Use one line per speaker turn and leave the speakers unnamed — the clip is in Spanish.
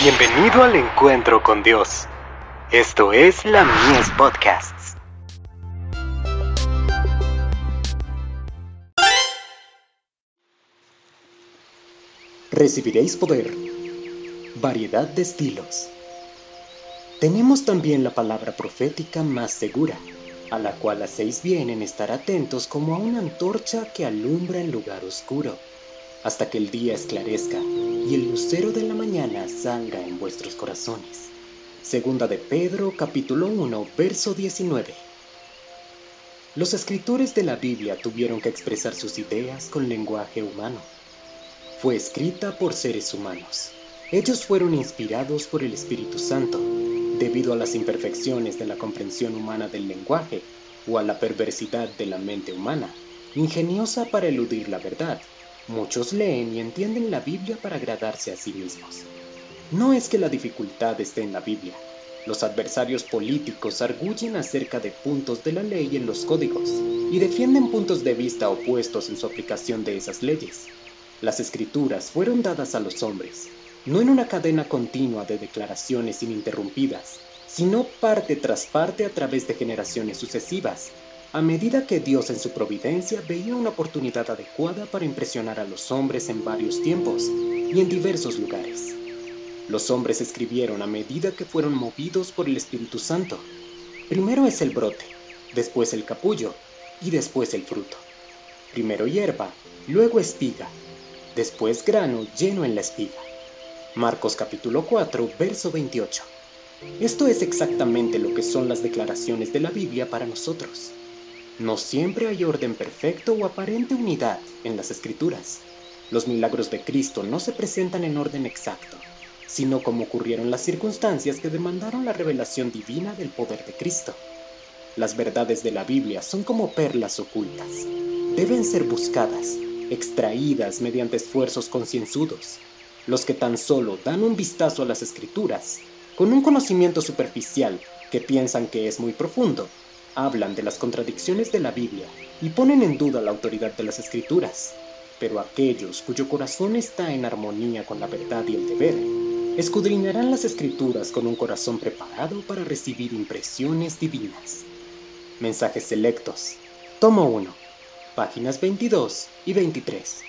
Bienvenido al encuentro con Dios. Esto es la Mies Podcasts. Recibiréis poder. Variedad de estilos. Tenemos también la palabra profética más segura, a la cual hacéis bien en estar atentos como a una antorcha que alumbra en lugar oscuro hasta que el día esclarezca y el lucero de la mañana salga en vuestros corazones. Segunda de Pedro capítulo 1 verso 19. Los escritores de la Biblia tuvieron que expresar sus ideas con lenguaje humano. Fue escrita por seres humanos. Ellos fueron inspirados por el Espíritu Santo, debido a las imperfecciones de la comprensión humana del lenguaje o a la perversidad de la mente humana, ingeniosa para eludir la verdad Muchos leen y entienden la Biblia para agradarse a sí mismos. No es que la dificultad esté en la Biblia. Los adversarios políticos arguyen acerca de puntos de la ley en los códigos y defienden puntos de vista opuestos en su aplicación de esas leyes. Las escrituras fueron dadas a los hombres, no en una cadena continua de declaraciones ininterrumpidas, sino parte tras parte a través de generaciones sucesivas, a medida que Dios en su providencia veía una oportunidad adecuada para impresionar a los hombres en varios tiempos y en diversos lugares. Los hombres escribieron a medida que fueron movidos por el Espíritu Santo. Primero es el brote, después el capullo y después el fruto. Primero hierba, luego espiga, después grano lleno en la espiga. Marcos capítulo 4, verso 28. Esto es exactamente lo que son las declaraciones de la Biblia para nosotros. No siempre hay orden perfecto o aparente unidad en las escrituras. Los milagros de Cristo no se presentan en orden exacto, sino como ocurrieron las circunstancias que demandaron la revelación divina del poder de Cristo. Las verdades de la Biblia son como perlas ocultas. Deben ser buscadas, extraídas mediante esfuerzos concienzudos. Los que tan solo dan un vistazo a las escrituras, con un conocimiento superficial que piensan que es muy profundo, hablan de las contradicciones de la Biblia y ponen en duda la autoridad de las escrituras, pero aquellos cuyo corazón está en armonía con la verdad y el deber, escudriñarán las escrituras con un corazón preparado para recibir impresiones divinas. Mensajes selectos. Tomo 1. Páginas 22 y 23.